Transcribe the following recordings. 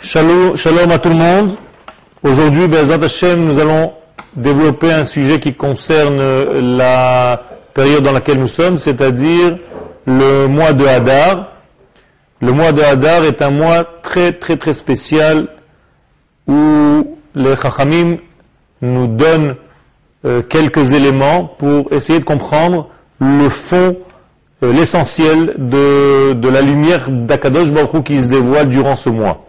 Shalom, à tout le monde. Aujourd'hui, Bezat Hashem, nous allons développer un sujet qui concerne la période dans laquelle nous sommes, c'est-à-dire le mois de Hadar. Le mois de Hadar est un mois très très très spécial où les Chachamim nous donnent euh, quelques éléments pour essayer de comprendre le fond, euh, l'essentiel de, la lumière d'Akadosh Baruch qui se dévoile durant ce mois.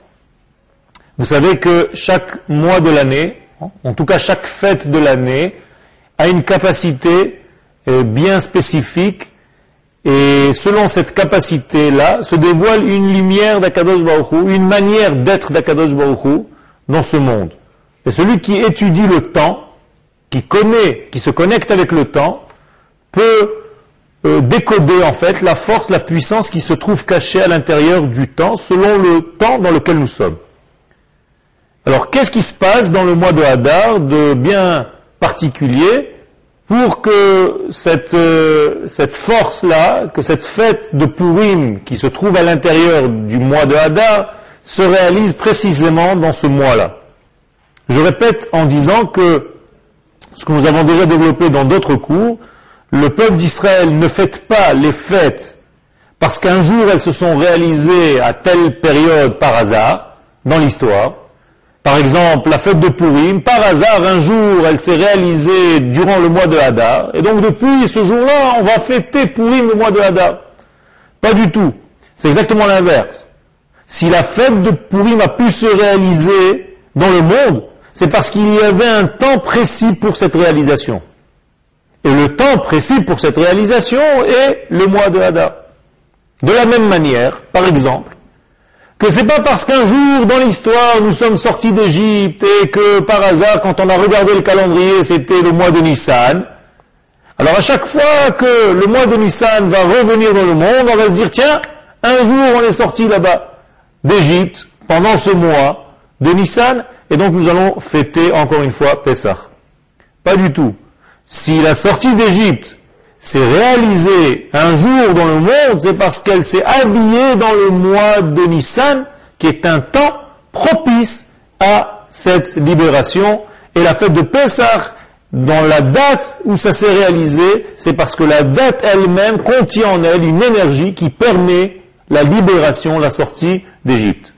Vous savez que chaque mois de l'année, en tout cas chaque fête de l'année, a une capacité euh, bien spécifique et selon cette capacité-là se dévoile une lumière d'Akadosh Baruch une manière d'être d'Akadosh Baruch dans ce monde. Et celui qui étudie le temps, qui connaît, qui se connecte avec le temps, peut euh, décoder en fait la force, la puissance qui se trouve cachée à l'intérieur du temps selon le temps dans lequel nous sommes. Alors qu'est-ce qui se passe dans le mois de Hadar de bien particulier pour que cette, euh, cette force-là, que cette fête de Purim qui se trouve à l'intérieur du mois de Hadar se réalise précisément dans ce mois-là? Je répète en disant que ce que nous avons déjà développé dans d'autres cours, le peuple d'Israël ne fête pas les fêtes parce qu'un jour elles se sont réalisées à telle période par hasard dans l'histoire, par exemple, la fête de Purim, par hasard, un jour, elle s'est réalisée durant le mois de Hadar, et donc depuis ce jour-là, on va fêter Purim le mois de Hadar. Pas du tout. C'est exactement l'inverse. Si la fête de Purim a pu se réaliser dans le monde, c'est parce qu'il y avait un temps précis pour cette réalisation. Et le temps précis pour cette réalisation est le mois de Hadar. De la même manière, par exemple, que c'est pas parce qu'un jour dans l'histoire nous sommes sortis d'Égypte et que par hasard quand on a regardé le calendrier c'était le mois de Nissan. Alors à chaque fois que le mois de Nissan va revenir dans le monde, on va se dire tiens, un jour on est sorti là-bas d'Égypte pendant ce mois de Nissan et donc nous allons fêter encore une fois Pessah. Pas du tout. Si la sortie d'Égypte s'est réalisée un jour dans le monde, c'est parce qu'elle s'est habillée dans le mois de Nissan, qui est un temps propice à cette libération. Et la fête de Pessah, dans la date où ça s'est réalisé, c'est parce que la date elle-même contient en elle une énergie qui permet la libération, la sortie d'Égypte.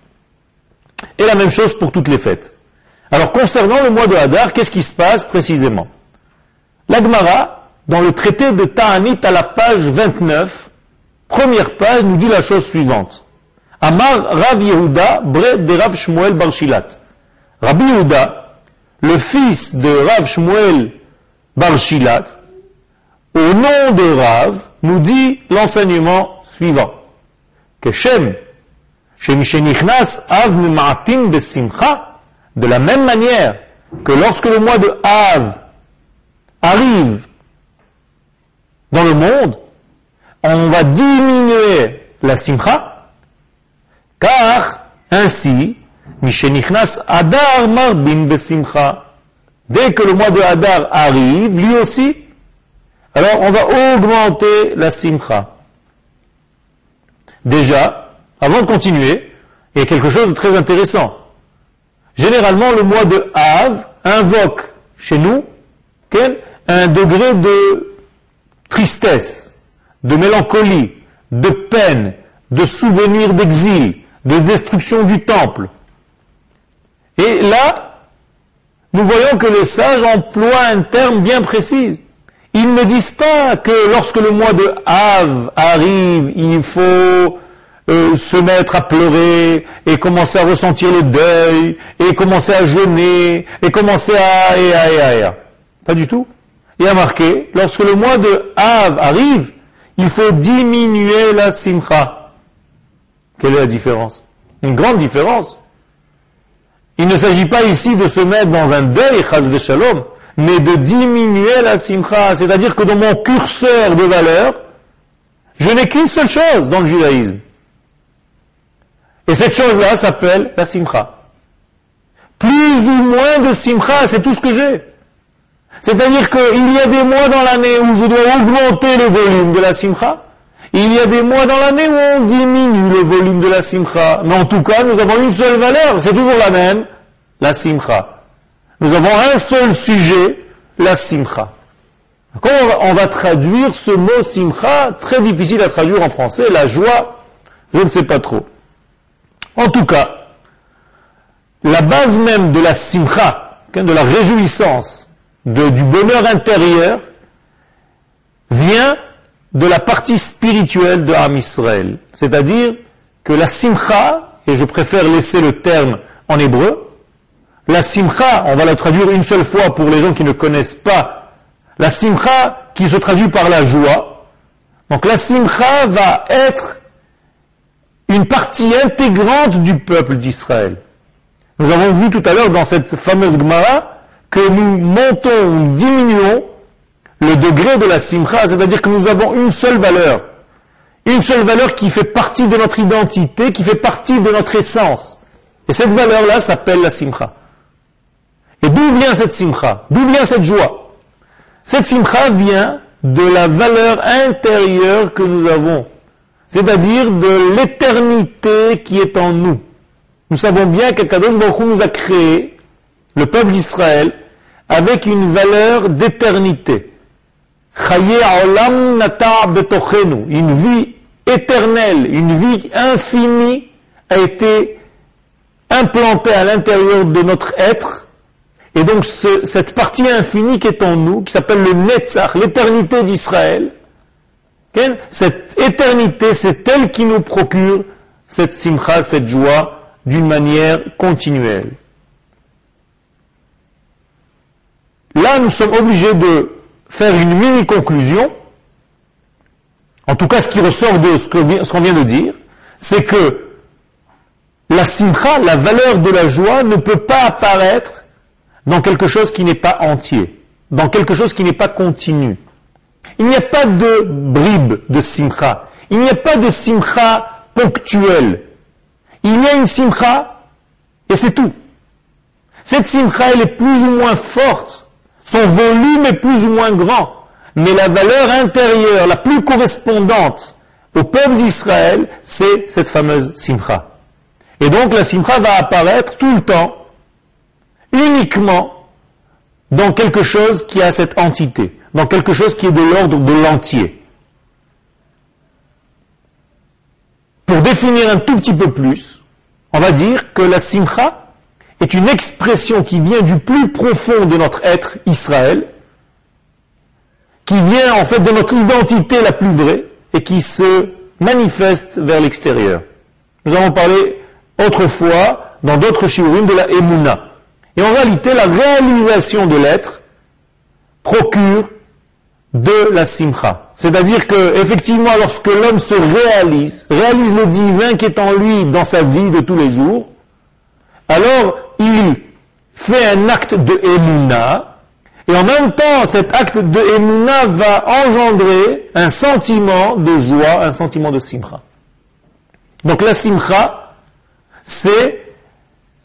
Et la même chose pour toutes les fêtes. Alors concernant le mois de Hadar, qu'est-ce qui se passe précisément? L'Agmara dans le traité de Ta'anit à la page 29, première page, nous dit la chose suivante. Amar Rav Yehuda, bre de Rav Shmuel Barshilat. Rabbi Yehuda, le fils de Rav Shmuel Barshilat, au nom de Rav, nous dit l'enseignement suivant. Que Shem, Av de Simcha, de la même manière que lorsque le mois de Av arrive dans le monde, on va diminuer la simcha, car ainsi, Mishenichnas Adar Marbin Besimcha. Dès que le mois de Hadar arrive, lui aussi, alors on va augmenter la simcha. Déjà, avant de continuer, il y a quelque chose de très intéressant. Généralement, le mois de Av invoque chez nous un degré de tristesse, de mélancolie, de peine, de souvenirs d'exil, de destruction du temple. Et là, nous voyons que les sages emploient un terme bien précis. Ils ne disent pas que lorsque le mois de Av arrive, il faut euh, se mettre à pleurer et commencer à ressentir le deuil et commencer à jeûner et commencer à... et à, et à, et à. Pas du tout il a marqué, lorsque le mois de Av arrive, il faut diminuer la simcha. Quelle est la différence? Une grande différence. Il ne s'agit pas ici de se mettre dans un deuil, chas shalom, mais de diminuer la simcha. C'est-à-dire que dans mon curseur de valeur, je n'ai qu'une seule chose dans le judaïsme. Et cette chose-là s'appelle la simcha. Plus ou moins de simcha, c'est tout ce que j'ai. C'est-à-dire qu'il y a des mois dans l'année où je dois augmenter le volume de la simcha. Il y a des mois dans l'année où on diminue le volume de la simcha. Mais en tout cas, nous avons une seule valeur, c'est toujours la même, la simcha. Nous avons un seul sujet, la simcha. On va traduire ce mot simcha Très difficile à traduire en français. La joie, je ne sais pas trop. En tout cas, la base même de la simcha, de la réjouissance, du bonheur intérieur, vient de la partie spirituelle de Ham Israël. C'est-à-dire que la simcha, et je préfère laisser le terme en hébreu, la simcha, on va la traduire une seule fois pour les gens qui ne connaissent pas, la simcha qui se traduit par la joie. Donc la simcha va être une partie intégrante du peuple d'Israël. Nous avons vu tout à l'heure dans cette fameuse Gemara que nous montons ou diminuons le degré de la simcha, c'est-à-dire que nous avons une seule valeur. Une seule valeur qui fait partie de notre identité, qui fait partie de notre essence. Et cette valeur-là s'appelle la simcha. Et d'où vient cette simcha? D'où vient cette joie? Cette simcha vient de la valeur intérieure que nous avons, c'est-à-dire de l'éternité qui est en nous. Nous savons bien qu'Akadosh Baruch nous a créé, le peuple d'Israël, avec une valeur d'éternité. Une vie éternelle, une vie infinie a été implantée à l'intérieur de notre être. Et donc cette partie infinie qui est en nous, qui s'appelle le Netzach, l'éternité d'Israël, cette éternité, c'est elle qui nous procure cette simcha, cette joie, d'une manière continuelle. Là, nous sommes obligés de faire une mini-conclusion, en tout cas ce qui ressort de ce qu'on vient de dire, c'est que la simcha, la valeur de la joie, ne peut pas apparaître dans quelque chose qui n'est pas entier, dans quelque chose qui n'est pas continu. Il n'y a pas de bribe de simcha, il n'y a pas de simcha ponctuelle. Il y a une simcha et c'est tout. Cette simcha, elle est plus ou moins forte son volume est plus ou moins grand, mais la valeur intérieure la plus correspondante au peuple d'Israël, c'est cette fameuse simcha. Et donc la simcha va apparaître tout le temps, uniquement dans quelque chose qui a cette entité, dans quelque chose qui est de l'ordre de l'entier. Pour définir un tout petit peu plus, on va dire que la simcha, est une expression qui vient du plus profond de notre être Israël, qui vient en fait de notre identité la plus vraie et qui se manifeste vers l'extérieur. Nous avons parlé autrefois dans d'autres shiurim de la Emouna. Et en réalité, la réalisation de l'être procure de la simcha. C'est-à-dire que, effectivement, lorsque l'homme se réalise, réalise le divin qui est en lui dans sa vie de tous les jours, alors il fait un acte de Emouna, et en même temps, cet acte de Emouna va engendrer un sentiment de joie, un sentiment de simcha. Donc la simcha, c'est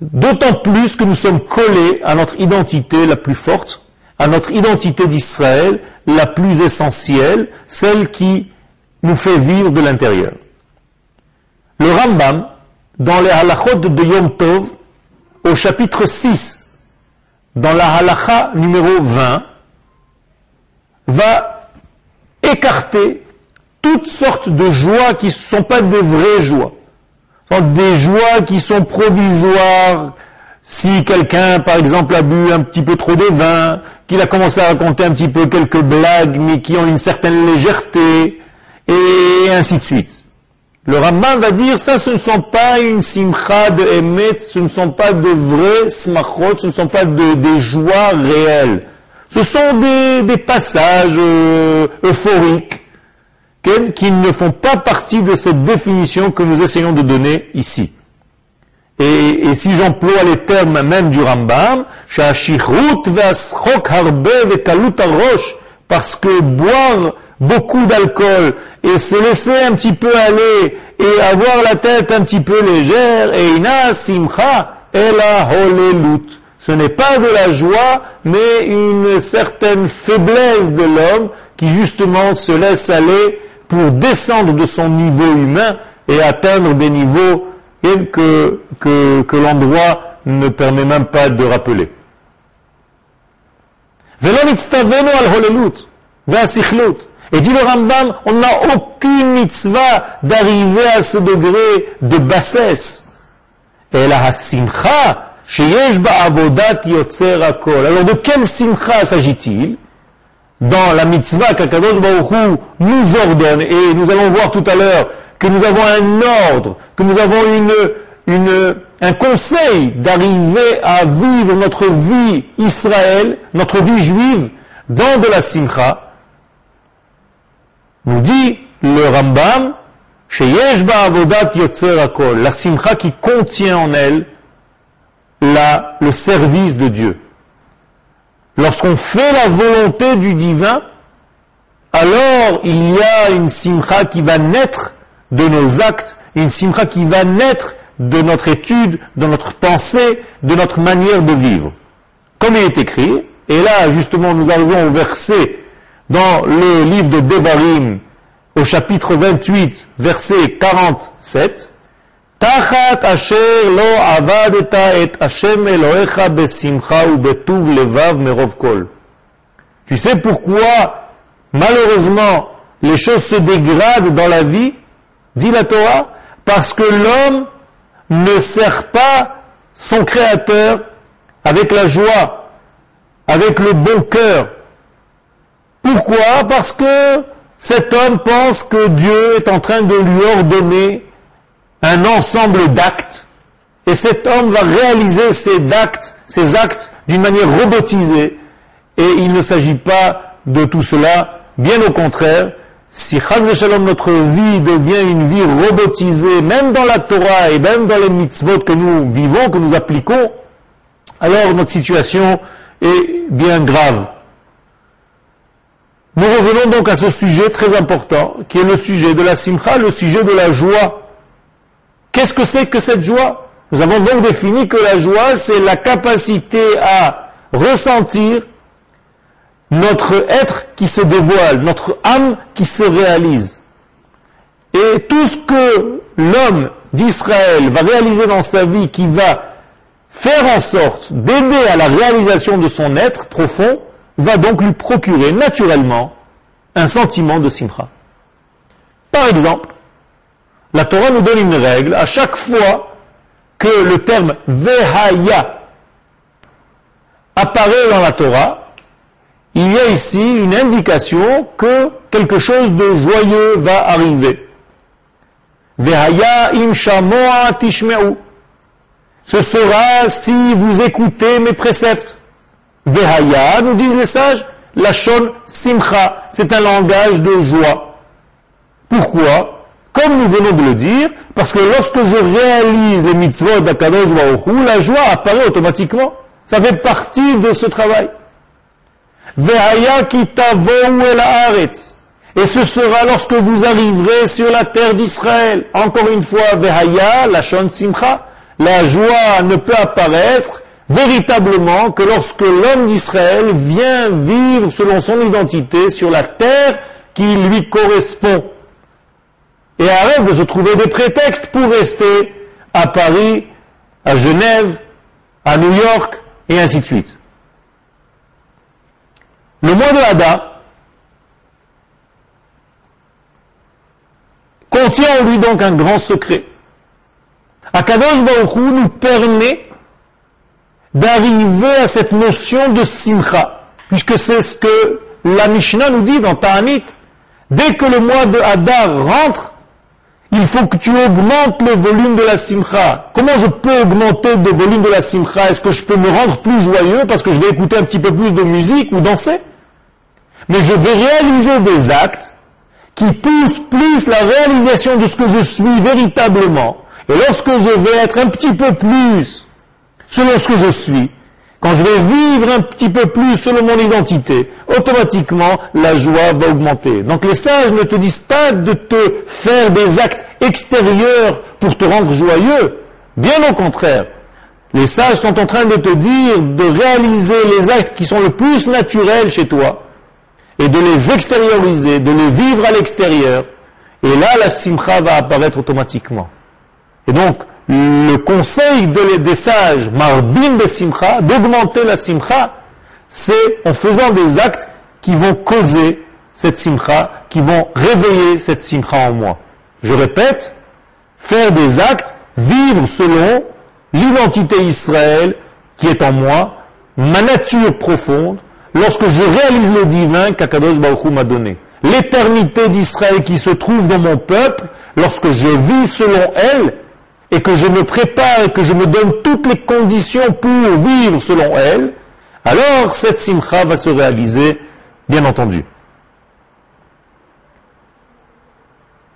d'autant plus que nous sommes collés à notre identité la plus forte, à notre identité d'Israël la plus essentielle, celle qui nous fait vivre de l'intérieur. Le Rambam, dans les halachot de Yom Tov, au chapitre 6, dans la halacha numéro 20, va écarter toutes sortes de joies qui ne sont pas des vraies joies. des joies qui sont provisoires. Si quelqu'un, par exemple, a bu un petit peu trop de vin, qu'il a commencé à raconter un petit peu quelques blagues, mais qui ont une certaine légèreté, et ainsi de suite. Le Ramban va dire, ça ce ne sont pas une simcha de Emet, ce ne sont pas de vrais smachot, ce ne sont pas de, des joies réelles. Ce sont des, passages euh, euphoriques qui ne font pas partie de cette définition que nous essayons de donner ici. Et, si j'emploie les termes même du Rambam, parce que boire beaucoup d'alcool et se laisser un petit peu aller et avoir la tête un petit peu légère, et ina simcha ela holelut. Ce n'est pas de la joie, mais une certaine faiblesse de l'homme qui justement se laisse aller pour descendre de son niveau humain et atteindre des niveaux que, que, que l'endroit ne permet même pas de rappeler. Et dit le Rambam, on n'a aucune mitzvah d'arriver à ce degré de bassesse. Et la simcha, alors de quelle simcha s'agit-il? Dans la mitzvah qu'Akadosh Baruch nous ordonne, et nous allons voir tout à l'heure que nous avons un ordre, que nous avons une, un conseil d'arriver à vivre notre vie Israël, notre vie juive, dans de la simcha, nous dit le Rambam, la simcha qui contient en elle la, le service de Dieu. Lorsqu'on fait la volonté du divin, alors il y a une simcha qui va naître de nos actes, une simcha qui va naître de notre étude, de notre pensée, de notre manière de vivre. Comme il est écrit, et là justement nous arrivons au verset dans le livre de Devarim, au chapitre 28, verset 47, Tachat asher lo avadeta et Hashem besimcha levav merov. Tu sais pourquoi, malheureusement, les choses se dégradent dans la vie, dit la Torah, parce que l'homme ne sert pas son Créateur avec la joie, avec le bon cœur. Pourquoi? Parce que cet homme pense que Dieu est en train de lui ordonner un ensemble d'actes, et cet homme va réaliser ces actes, d'une manière robotisée, et il ne s'agit pas de tout cela, bien au contraire, si notre vie devient une vie robotisée, même dans la Torah et même dans les mitzvot que nous vivons, que nous appliquons, alors notre situation est bien grave. Nous revenons donc à ce sujet très important, qui est le sujet de la simcha, le sujet de la joie. Qu'est-ce que c'est que cette joie? Nous avons donc défini que la joie, c'est la capacité à ressentir notre être qui se dévoile, notre âme qui se réalise. Et tout ce que l'homme d'Israël va réaliser dans sa vie, qui va faire en sorte d'aider à la réalisation de son être profond, va donc lui procurer naturellement un sentiment de simcha. Par exemple, la Torah nous donne une règle à chaque fois que le terme vehaya apparaît dans la Torah, il y a ici une indication que quelque chose de joyeux va arriver. Vehaya im shamoa tishme'u. Ce sera si vous écoutez mes préceptes. Vehaya, nous disent les sages, la shon simcha, c'est un langage de joie. Pourquoi? Comme nous venons de le dire, parce que lorsque je réalise les mitzvot d'Akadosh Baruch la joie apparaît automatiquement. Ça fait partie de ce travail. Vehaya el haaretz. Et ce sera lorsque vous arriverez sur la terre d'Israël. Encore une fois, Vehaya, la shon simcha. La joie ne peut apparaître véritablement que lorsque l'homme d'Israël vient vivre selon son identité sur la terre qui lui correspond. Et arrête de se trouver des prétextes pour rester à Paris, à Genève, à New York, et ainsi de suite. Le mois de Hadar contient en lui donc un grand secret. Akadosh Baruch nous permet d'arriver à cette notion de simcha, puisque c'est ce que la Mishnah nous dit dans Ta'anit. Dès que le mois de Hadar rentre, il faut que tu augmentes le volume de la simcha. Comment je peux augmenter le volume de la simcha? Est-ce que je peux me rendre plus joyeux parce que je vais écouter un petit peu plus de musique ou danser? Mais je vais réaliser des actes qui poussent plus la réalisation de ce que je suis véritablement. Et lorsque je vais être un petit peu plus selon ce que je suis, quand je vais vivre un petit peu plus selon mon identité, automatiquement la joie va augmenter. Donc les sages ne te disent pas de te faire des actes extérieurs pour te rendre joyeux. Bien au contraire. Les sages sont en train de te dire de réaliser les actes qui sont le plus naturels chez toi et de les extérioriser, de les vivre à l'extérieur Et là, la simcha va apparaître automatiquement. Et donc, le conseil des sages, marbim de simcha, d'augmenter la simcha, c'est en faisant des actes qui vont causer cette simcha, qui vont réveiller cette simcha en moi. Je répète, faire des actes, vivre selon l'identité Israël qui est en moi, ma nature profonde, lorsque je réalise le divin qu'Akadosh Baruch m'a donné. L'éternité d'Israël qui se trouve dans mon peuple, lorsque je vis selon elle, et que je me prépare et que je me donne toutes les conditions pour vivre selon elle, alors cette simcha va se réaliser, bien entendu.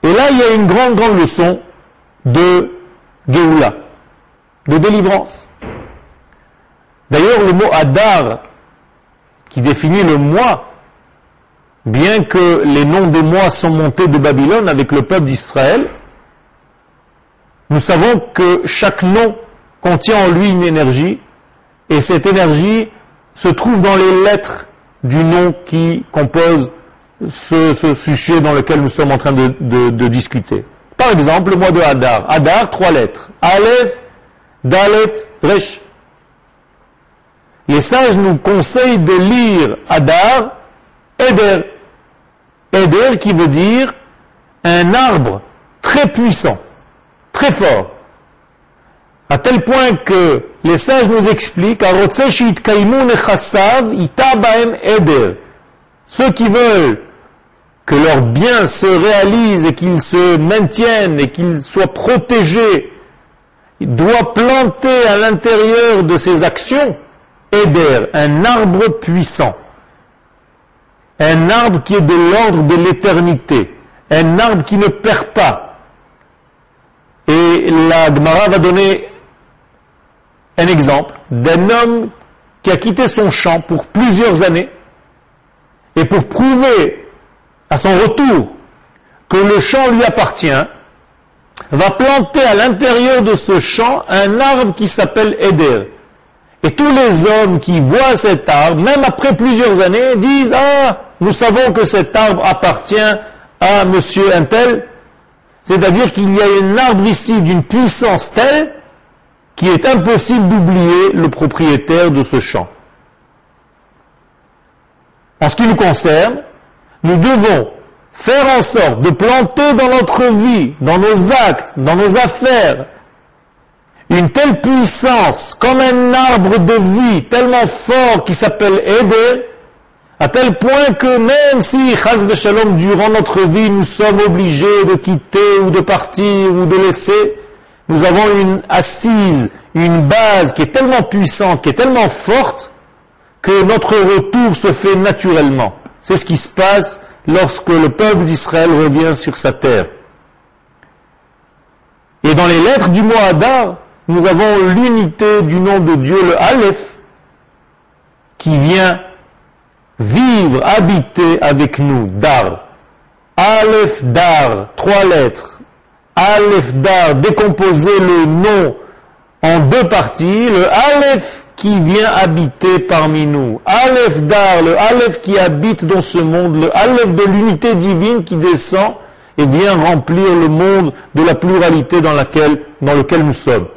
Et là, il y a une grande, grande leçon de Géoula, de délivrance. D'ailleurs, le mot Adar, qui définit le mois, bien que les noms des mois sont montés de Babylone avec le peuple d'Israël, nous savons que chaque nom contient en lui une énergie, et cette énergie se trouve dans les lettres du nom qui compose ce, sujet dans lequel nous sommes en train de, discuter. Par exemple, le mois de Hadar. Hadar, trois lettres. Aleph, Dalet, Resh. Les sages nous conseillent de lire Hadar, Eder. Eder qui veut dire un arbre très puissant, très fort. À tel point que les sages nous expliquent, ceux qui veulent que leurs biens se réalisent et qu'ils se maintiennent et qu'ils soient protégés, doivent planter à l'intérieur de ces actions Eder, un arbre puissant, un arbre qui est de l'ordre de l'éternité, un arbre qui ne perd pas. Et la Gemara va donner un exemple d'un homme qui a quitté son champ pour plusieurs années et pour prouver à son retour que le champ lui appartient, va planter à l'intérieur de ce champ un arbre qui s'appelle Eder. Et tous les hommes qui voient cet arbre, même après plusieurs années, disent Ah, nous savons que cet arbre appartient à monsieur Intel. C'est-à-dire qu'il y a un arbre ici d'une puissance telle qu'il est impossible d'oublier le propriétaire de ce champ. En ce qui nous concerne, nous devons faire en sorte de planter dans notre vie, dans nos actes, dans nos affaires, une telle puissance, comme un arbre de vie tellement fort qui s'appelle Eder, à tel point que même si, chas de shalom, durant notre vie, nous sommes obligés de quitter ou de partir ou de laisser, nous avons une assise, une base qui est tellement puissante, qui est tellement forte, que notre retour se fait naturellement. C'est ce qui se passe lorsque le peuple d'Israël revient sur sa terre. Et dans les lettres du mot nous avons l'unité du nom de Dieu, le Aleph, qui vient vivre, habiter avec nous, Dar. Aleph, Dar, trois lettres. Aleph, Dar, décomposer le nom en deux parties. Le Aleph qui vient habiter parmi nous. Aleph, Dar, le Aleph qui habite dans ce monde. Le Aleph de l'unité divine qui descend et vient remplir le monde de la pluralité dans, laquelle, lequel nous sommes.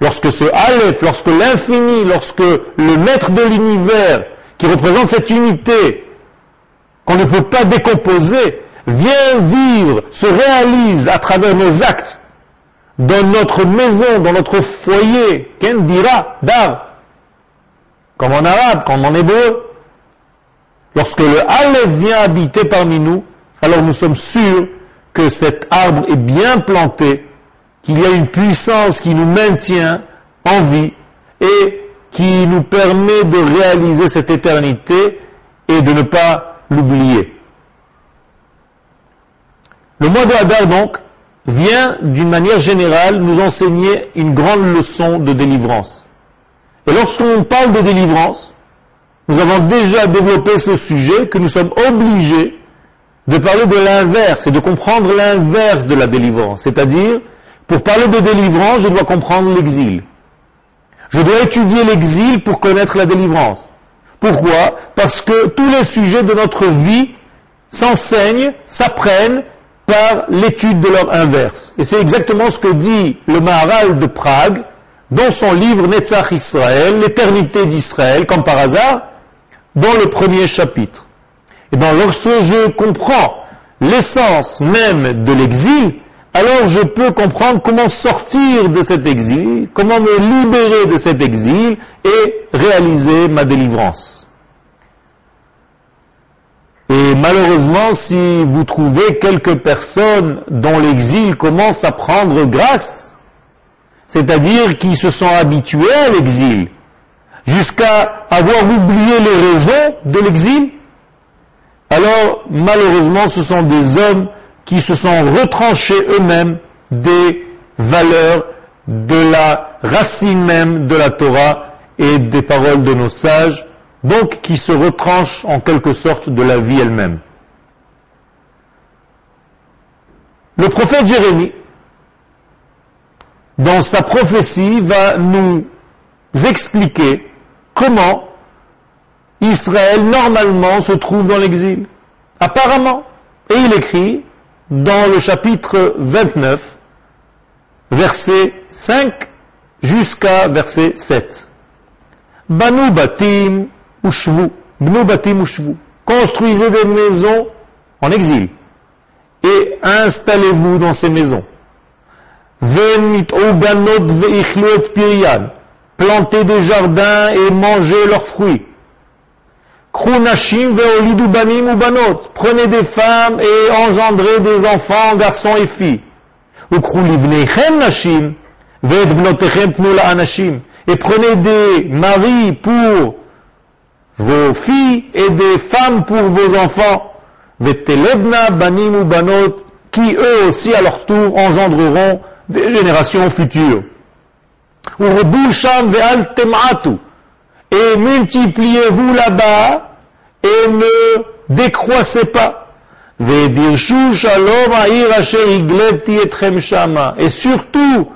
Lorsque ce Aleph, lorsque l'infini, lorsque le maître de l'univers, qui représente cette unité, qu'on ne peut pas décomposer, vient vivre, se réalise à travers nos actes, dans notre maison, dans notre foyer, qu'en dira, dar, comme en arabe, comme en hébreu. Lorsque le Aleph vient habiter parmi nous, alors nous sommes sûrs que cet arbre est bien planté qu'il y a une puissance qui nous maintient en vie et qui nous permet de réaliser cette éternité et de ne pas l'oublier. Le mois de Hadar, donc, vient d'une manière générale nous enseigner une grande leçon de délivrance. Et lorsqu'on parle de délivrance, nous avons déjà développé ce sujet que nous sommes obligés de parler de l'inverse et de comprendre l'inverse de la délivrance, c'est-à-dire pour parler de délivrance, je dois comprendre l'exil. Je dois étudier l'exil pour connaître la délivrance. Pourquoi? Parce que tous les sujets de notre vie s'enseignent, s'apprennent par l'étude de leur inverse. Et c'est exactement ce que dit le Maharal de Prague dans son livre Netzach Israël, l'éternité d'Israël, comme par hasard, dans le premier chapitre. Et dans lorsque je comprends l'essence même de l'exil, alors je peux comprendre comment sortir de cet exil, comment me libérer de cet exil et réaliser ma délivrance. Et malheureusement, si vous trouvez quelques personnes dont l'exil commence à prendre grâce, c'est-à-dire qui se sont habitués à l'exil, jusqu'à avoir oublié les raisons de l'exil, alors malheureusement ce sont des hommes qui se sont retranchés eux-mêmes des valeurs de la racine même de la Torah et des paroles de nos sages, donc qui se retranchent en quelque sorte de la vie elle-même. Le prophète Jérémie, dans sa prophétie, va nous expliquer comment Israël normalement se trouve dans l'exil. Apparemment. Et il écrit dans le chapitre 29, verset 5 jusqu'à verset 7. Banu batim ushvu. Banu batim ushvu. Construisez des maisons en exil et installez-vous dans ces maisons. Plantez des jardins et mangez leurs fruits. Prenez des femmes et engendrez des enfants, garçons et filles. Et prenez des maris pour vos filles et des femmes pour vos enfants. qui eux aussi à leur tour engendreront des générations futures. Et multipliez-vous là-bas et ne décroissez pas. Et surtout,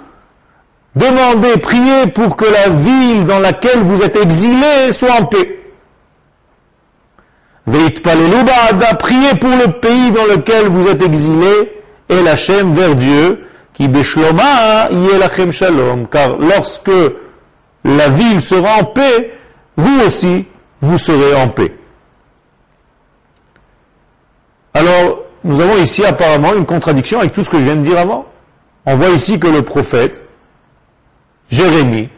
demandez, priez pour que la ville dans laquelle vous êtes exilés soit en paix. Priez pour le pays dans lequel vous êtes exilés et la vers Dieu, qui shalom, car lorsque la ville sera en paix, vous aussi, vous serez en paix. Alors, nous avons ici apparemment une contradiction avec tout ce que je viens de dire avant. On voit ici que le prophète, Jérémie,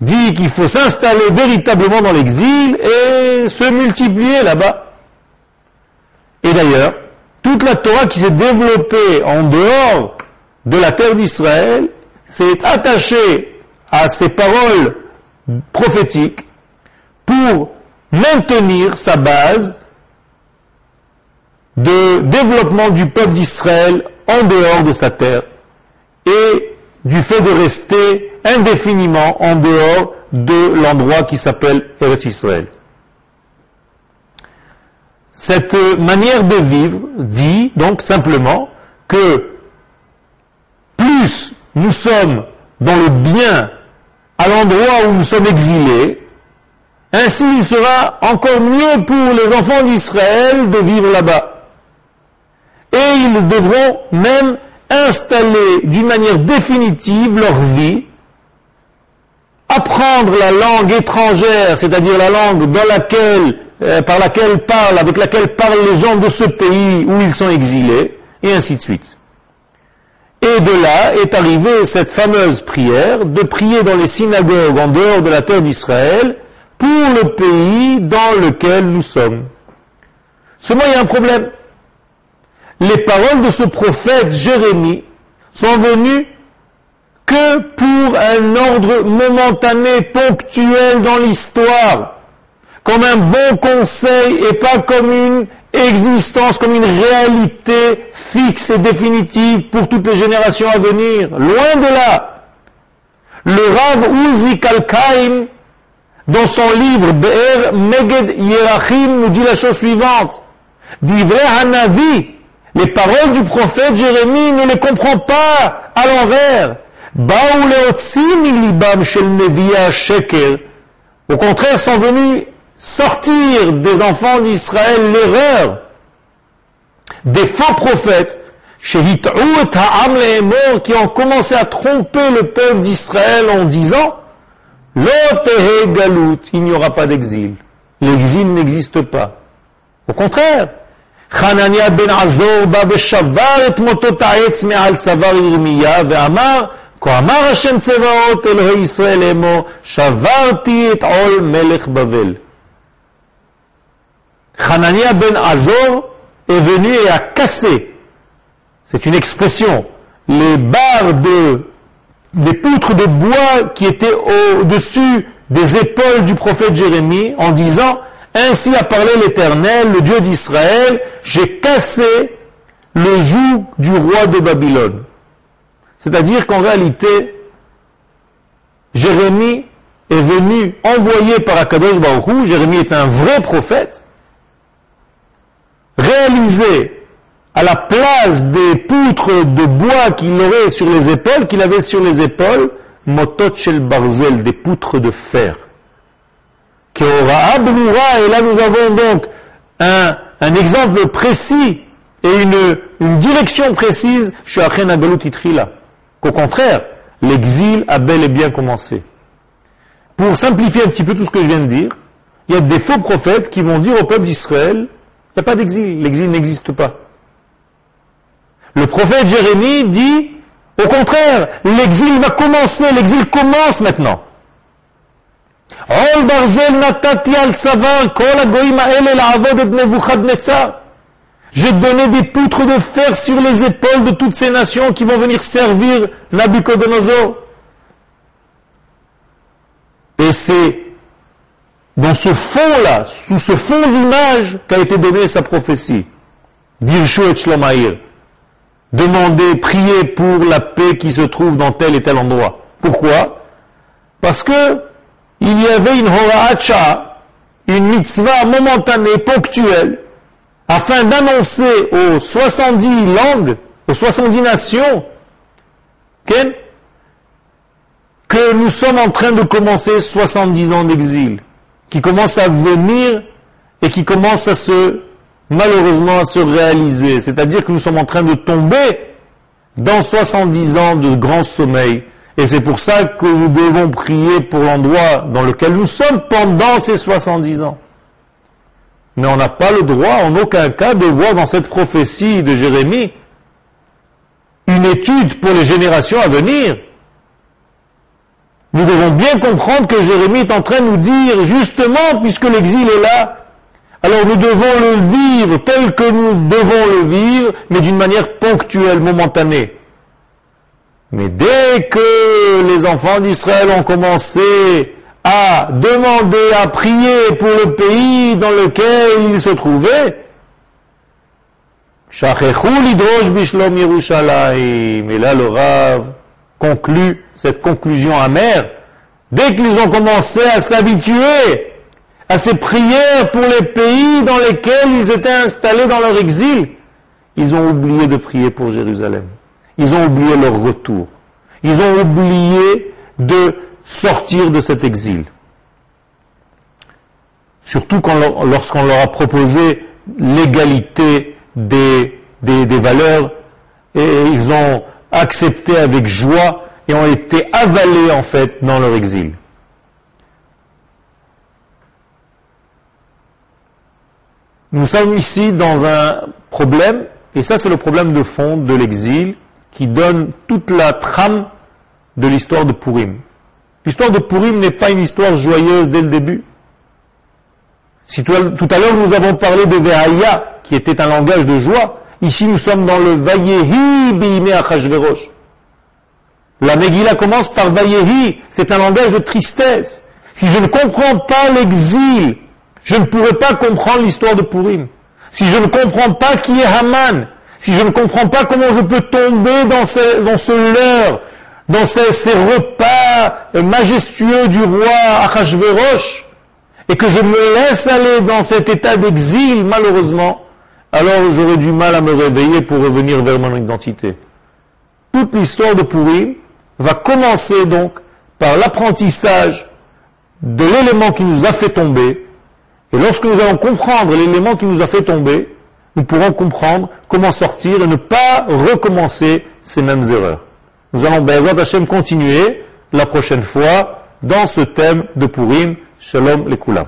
dit qu'il faut s'installer véritablement dans l'exil et se multiplier là-bas. Et d'ailleurs, toute la Torah qui s'est développée en dehors de la terre d'Israël s'est attachée à ces paroles prophétiques pour maintenir sa base de développement du peuple d'Israël en dehors de sa terre et du fait de rester indéfiniment en dehors de l'endroit qui s'appelle Eretz Israël. Cette manière de vivre dit donc simplement que plus nous sommes dans le bien à l'endroit où nous sommes exilés, ainsi il sera encore mieux pour les enfants d'Israël de vivre là-bas et ils devront même installer d'une manière définitive leur vie, apprendre la langue étrangère, c'est-à-dire la langue dans laquelle, euh, par laquelle parlent, avec laquelle parlent les gens de ce pays où ils sont exilés, et ainsi de suite. Et de là est arrivée cette fameuse prière de prier dans les synagogues en dehors de la terre d'Israël pour le pays dans lequel nous sommes. Seulement, il y a un problème les paroles de ce prophète Jérémie sont venues que pour un ordre momentané, ponctuel dans l'histoire, comme un bon conseil et pas comme une existence, comme une réalité fixe et définitive pour toutes les générations à venir. Loin de là. Le Rav Uzi Kalkaim, dans son livre Be'er Meged Yerachim, nous dit la chose suivante. Divrei Hanavi, les paroles du prophète Jérémie ne les comprend pas à l'envers. Au contraire, sont venus sortir des enfants d'Israël l'erreur. des faux prophètes, qui ont commencé à tromper le peuple d'Israël en disant il n'y aura pas d'exil. L'exil n'existe pas. Au contraire, חנניה בן עזור בא ושבר את מוטות העץ מעל צוואר ירמיה ואמר כה אמר השם צבאות אלוהי ישראל לאמור שברתי את עול מלך בבל. Hanania ben Azor est venu et a cassé, c'est une expression, les barres de, des poutres de bois qui étaient au-dessus des épaules du prophète Jérémie en disant ainsi a parlé l'Éternel, le Dieu d'Israël, j'ai cassé le joug du roi de Babylone. C'est-à-dire qu'en réalité, Jérémie est venu envoyé par Akadosh Baruch Jérémie est un vrai prophète, réalisé à la place des poutres de bois qu'il aurait sur les épaules, qu'il avait sur les épaules, motot barzel, des poutres de fer et là nous avons donc un, un exemple précis et une, une direction précise Qu'au contraire, l'exil a bel et bien commencé. Pour simplifier un petit peu tout ce que je viens de dire, il y a des faux prophètes qui vont dire au peuple d'Israël, il n'y a pas d'exil, l'exil n'existe pas. Le prophète Jérémie dit, au contraire, l'exil va commencer, l'exil commence maintenant. J'ai donné des poutres de fer sur les épaules de toutes ces nations qui vont venir servir Nabucodonosor. Et c'est dans ce fond-là, sous ce fond d'image, qu'a été donnée sa prophétie. Dirshu et Shlomaïr. Demandez, priez pour la paix qui se trouve dans tel et tel endroit. Pourquoi? Parce que il y avait une hora'acha, une mitzvah momentanée, ponctuelle, afin d'annoncer aux 70 langues, aux 70 nations, que nous sommes en train de commencer 70 ans d'exil, qui commencent à venir et qui commencent à se, malheureusement, à se réaliser. C'est-à-dire que nous sommes en train de tomber dans 70 ans de grand sommeil et c'est pour ça que nous devons prier pour l'endroit dans lequel nous sommes pendant ces 70 ans. Mais on n'a pas le droit en aucun cas de voir dans cette prophétie de Jérémie une étude pour les générations à venir. Nous devons bien comprendre que Jérémie est en train de nous dire, justement, puisque l'exil est là, alors nous devons le vivre tel que nous devons le vivre, mais d'une manière ponctuelle, momentanée. Mais dès que les enfants d'Israël ont commencé à demander, à prier pour le pays dans lequel ils se trouvaient, et là le conclut cette conclusion amère. Dès qu'ils ont commencé à s'habituer à ces prières pour les pays dans lesquels ils étaient installés dans leur exil, ils ont oublié de prier pour Jérusalem. Ils ont oublié leur retour. Ils ont oublié de sortir de cet exil. Surtout lorsqu'on leur a proposé l'égalité des, des, valeurs, et ils ont accepté avec joie et ont été avalés en fait dans leur exil. Nous sommes ici dans un problème, et ça c'est le problème de fond de l'exil, qui donne toute la trame de l'histoire de Purim. L'histoire de Purim n'est pas une histoire joyeuse dès le début. Si tout à l'heure nous avons parlé de Ve'aya, qui était un langage de joie, ici nous sommes dans le Vayehi Beime Achashverosh. La Megillah commence par Vayehi, c'est un langage de tristesse. Si je ne comprends pas l'exil, je ne pourrai pas comprendre l'histoire de Purim. Si je ne comprends pas qui est Haman, si je ne comprends pas comment je peux tomber dans ce, dans leurre, dans ces, repas majestueux du roi Achashverosh, et que je me laisse aller dans cet état d'exil, malheureusement, alors j'aurai du mal à me réveiller pour revenir vers mon identité. Toute l'histoire de Purim va commencer donc par l'apprentissage de l'élément qui nous a fait tomber, et lorsque nous allons comprendre l'élément qui nous a fait tomber, nous pourrons comprendre comment sortir et ne pas recommencer ces mêmes erreurs. Nous allons, Bezat Hashem, continuer la prochaine fois dans ce thème de Purim. Shalom les Koulam.